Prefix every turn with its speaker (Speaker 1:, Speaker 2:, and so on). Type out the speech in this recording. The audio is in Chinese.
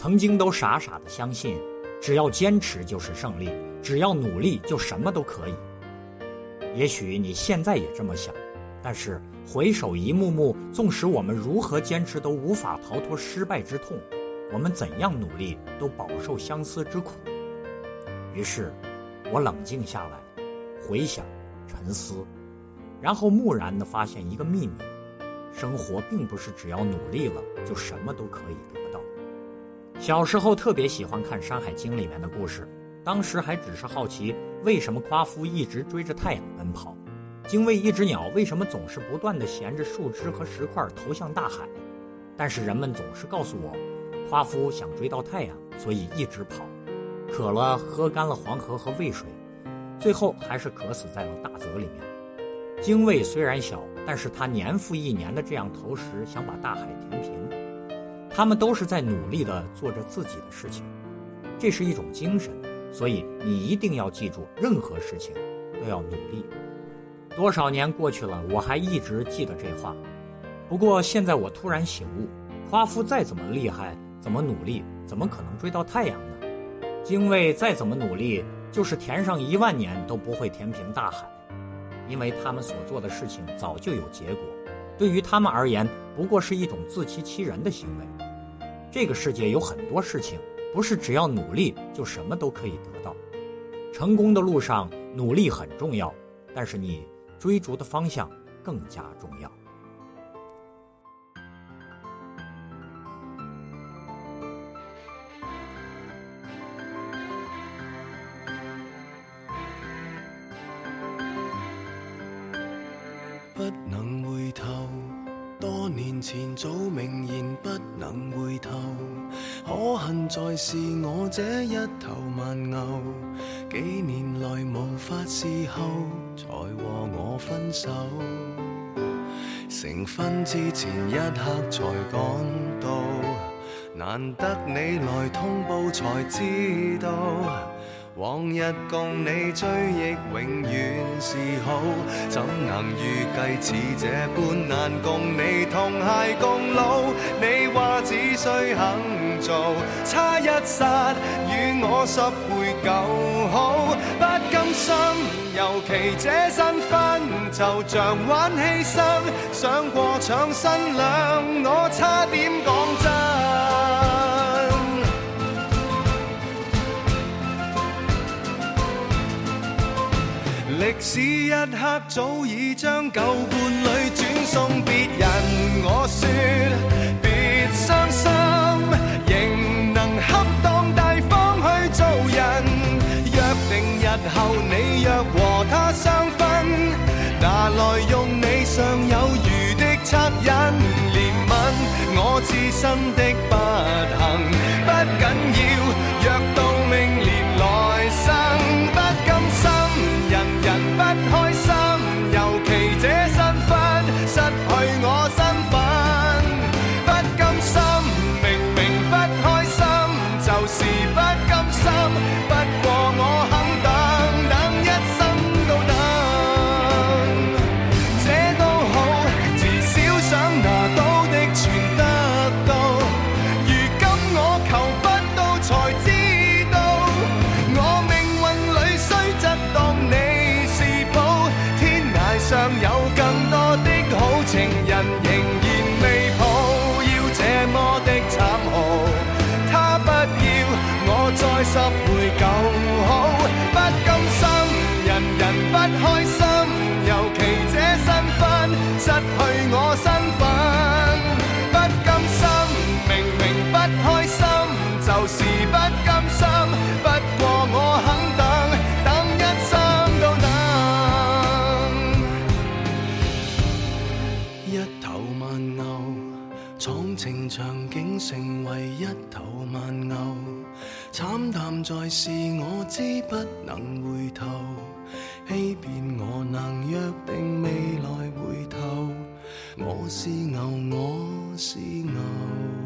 Speaker 1: 曾经都傻傻的相信，只要坚持就是胜利，只要努力就什么都可以。也许你现在也这么想，但是回首一幕幕，纵使我们如何坚持都无法逃脱失败之痛，我们怎样努力都饱受相思之苦。于是，我冷静下来，回想、沉思，然后木然地发现一个秘密：生活并不是只要努力了就什么都可以得到。小时候特别喜欢看《山海经》里面的故事，当时还只是好奇为什么夸父一直追着太阳奔跑，精卫一只鸟为什么总是不断的衔着树枝和石块投向大海？但是人们总是告诉我，夸父想追到太阳，所以一直跑，渴了喝干了黄河和渭水，最后还是渴死在了大泽里面。精卫虽然小，但是他年复一年的这样投石，想把大海填平。他们都是在努力地做着自己的事情，这是一种精神，所以你一定要记住，任何事情都要努力。多少年过去了，我还一直记得这话。不过现在我突然醒悟，夸父再怎么厉害，怎么努力，怎么可能追到太阳呢？精卫再怎么努力，就是填上一万年都不会填平大海，因为他们所做的事情早就有结果，对于他们而言，不过是一种自欺欺人的行为。这个世界有很多事情，不是只要努力就什么都可以得到。成功的路上，努力很重要，但是你追逐的方向更加重要。
Speaker 2: 前早明言不能回头，可恨在是我这一头慢牛，几年来无法侍候，才和我分手。成婚之前一刻才赶到，难得你来通报才知道。往日共你追忆，永远是好。怎能预计似这般难共你同偕共老？你话只需肯做，差一刹与我十倍够好。不甘心，尤其这新婚就像玩牺牲，想过抢新娘，我差点讲真。是一刻早已将旧伴侣转送别人，我说别伤心，仍能恰当大方去做人。约定日后你若和他相分，拿来用你尚有余的恻隐怜悯，我至身的。成为一头慢牛，惨淡在是我知不能回头，欺骗我能约定未来回头，我是牛，我是牛。